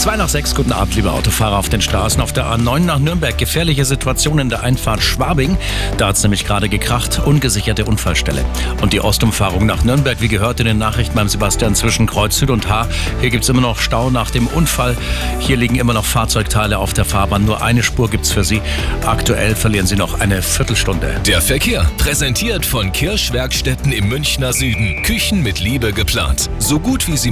2 nach 6, guten Abend, liebe Autofahrer auf den Straßen. Auf der A9 nach Nürnberg gefährliche Situation in der Einfahrt Schwabing. Da hat es nämlich gerade gekracht, ungesicherte Unfallstelle. Und die Ostumfahrung nach Nürnberg, wie gehört in den Nachrichten beim Sebastian zwischen Kreuz Süd und H. Hier gibt es immer noch Stau nach dem Unfall. Hier liegen immer noch Fahrzeugteile auf der Fahrbahn. Nur eine Spur gibt es für Sie. Aktuell verlieren Sie noch eine Viertelstunde. Der Verkehr, präsentiert von Kirschwerkstätten im Münchner Süden. Küchen mit Liebe geplant. So gut wie Sie